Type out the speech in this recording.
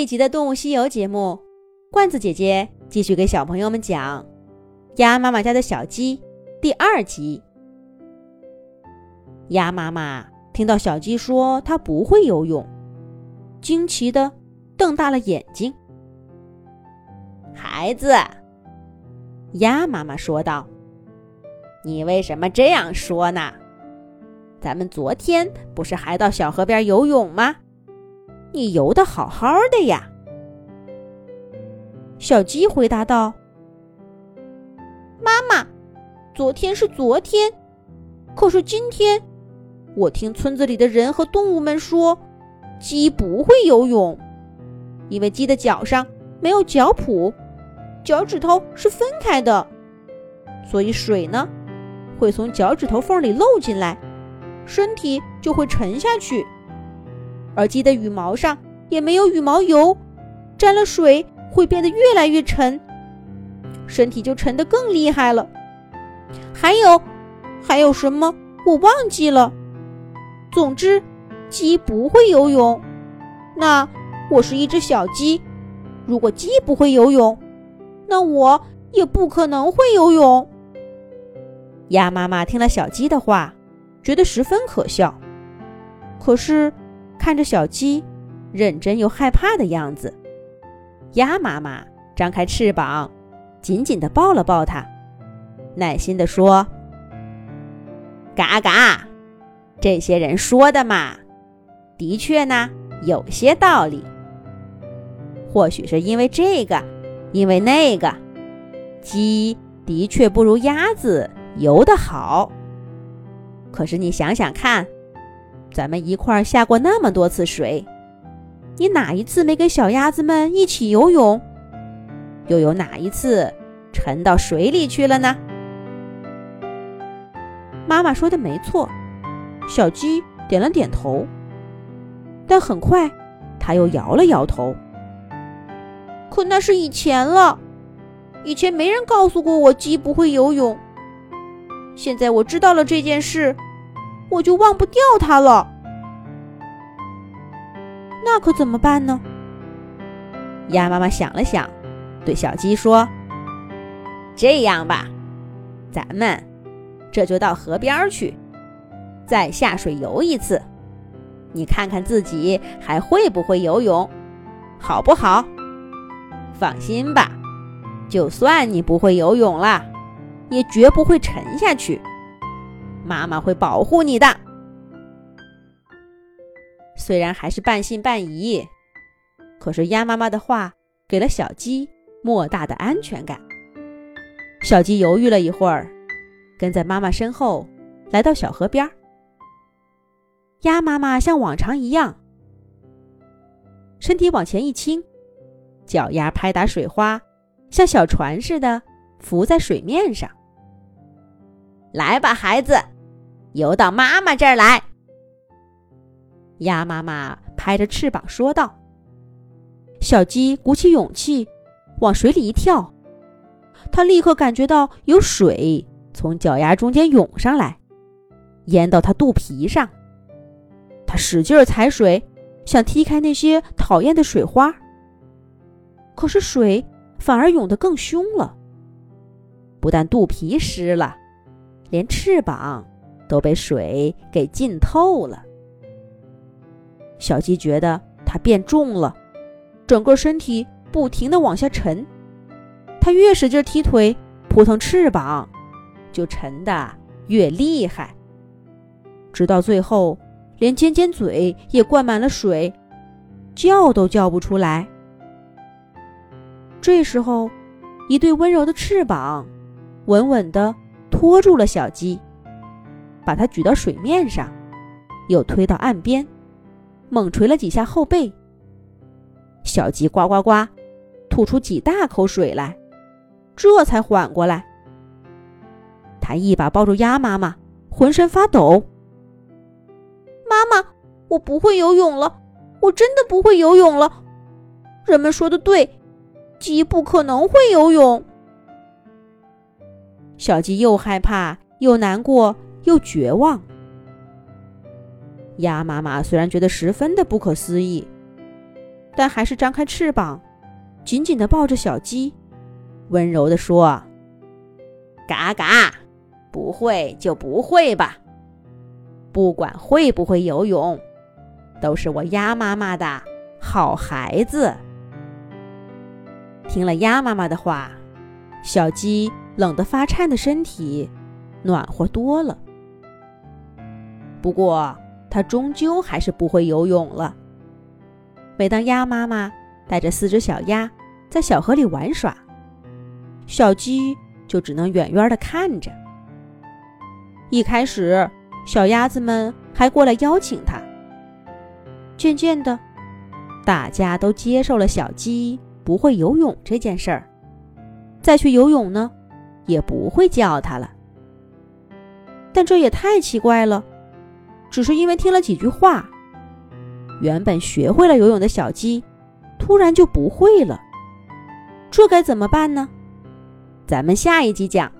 这一集的《动物西游》节目，罐子姐姐继续给小朋友们讲《鸭妈妈家的小鸡》第二集。鸭妈妈听到小鸡说它不会游泳，惊奇的瞪大了眼睛。孩子，鸭妈妈说道：“你为什么这样说呢？咱们昨天不是还到小河边游泳吗？你游的好好的呀。”小鸡回答道：“妈妈，昨天是昨天，可是今天……”我听村子里的人和动物们说，鸡不会游泳，因为鸡的脚上没有脚蹼，脚趾头是分开的，所以水呢会从脚趾头缝里漏进来，身体就会沉下去。而鸡的羽毛上也没有羽毛油，沾了水会变得越来越沉，身体就沉得更厉害了。还有，还有什么？我忘记了。总之，鸡不会游泳。那我是一只小鸡。如果鸡不会游泳，那我也不可能会游泳。鸭妈妈听了小鸡的话，觉得十分可笑。可是看着小鸡认真又害怕的样子，鸭妈妈张开翅膀，紧紧地抱了抱它，耐心地说：“嘎嘎。”这些人说的嘛，的确呢，有些道理。或许是因为这个，因为那个，鸡的确不如鸭子游得好。可是你想想看，咱们一块儿下过那么多次水，你哪一次没跟小鸭子们一起游泳？又有哪一次沉到水里去了呢？妈妈说的没错。小鸡点了点头，但很快，它又摇了摇头。可那是以前了，以前没人告诉过我鸡不会游泳。现在我知道了这件事，我就忘不掉它了。那可怎么办呢？鸭妈妈想了想，对小鸡说：“这样吧，咱们这就到河边去。”再下水游一次，你看看自己还会不会游泳，好不好？放心吧，就算你不会游泳了，也绝不会沉下去。妈妈会保护你的。虽然还是半信半疑，可是鸭妈妈的话给了小鸡莫大的安全感。小鸡犹豫了一会儿，跟在妈妈身后来到小河边。鸭妈妈像往常一样，身体往前一倾，脚丫拍打水花，像小船似的浮在水面上。来吧，孩子，游到妈妈这儿来。鸭妈妈拍着翅膀说道。小鸡鼓起勇气往水里一跳，它立刻感觉到有水从脚丫中间涌上来，淹到它肚皮上。它使劲踩水，想踢开那些讨厌的水花。可是水反而涌得更凶了，不但肚皮湿了，连翅膀都被水给浸透了。小鸡觉得它变重了，整个身体不停地往下沉。它越使劲踢腿、扑腾翅膀，就沉得越厉害，直到最后。连尖尖嘴也灌满了水，叫都叫不出来。这时候，一对温柔的翅膀稳稳地托住了小鸡，把它举到水面上，又推到岸边，猛捶了几下后背。小鸡呱呱呱，吐出几大口水来，这才缓过来。他一把抱住鸭妈妈，浑身发抖。妈妈，我不会游泳了，我真的不会游泳了。人们说的对，鸡不可能会游泳。小鸡又害怕又难过又绝望。鸭妈妈虽然觉得十分的不可思议，但还是张开翅膀，紧紧地抱着小鸡，温柔地说：“嘎嘎，不会就不会吧。不管会不会游泳，都是我鸭妈妈的好孩子。”听了鸭妈妈的话，小鸡冷得发颤的身体暖和多了。不过，它终究还是不会游泳了。每当鸭妈妈带着四只小鸭在小河里玩耍，小鸡就只能远远地看着。一开始，小鸭子们还过来邀请它。渐渐的，大家都接受了小鸡。不会游泳这件事儿，再去游泳呢，也不会叫他了。但这也太奇怪了，只是因为听了几句话，原本学会了游泳的小鸡，突然就不会了。这该怎么办呢？咱们下一集讲。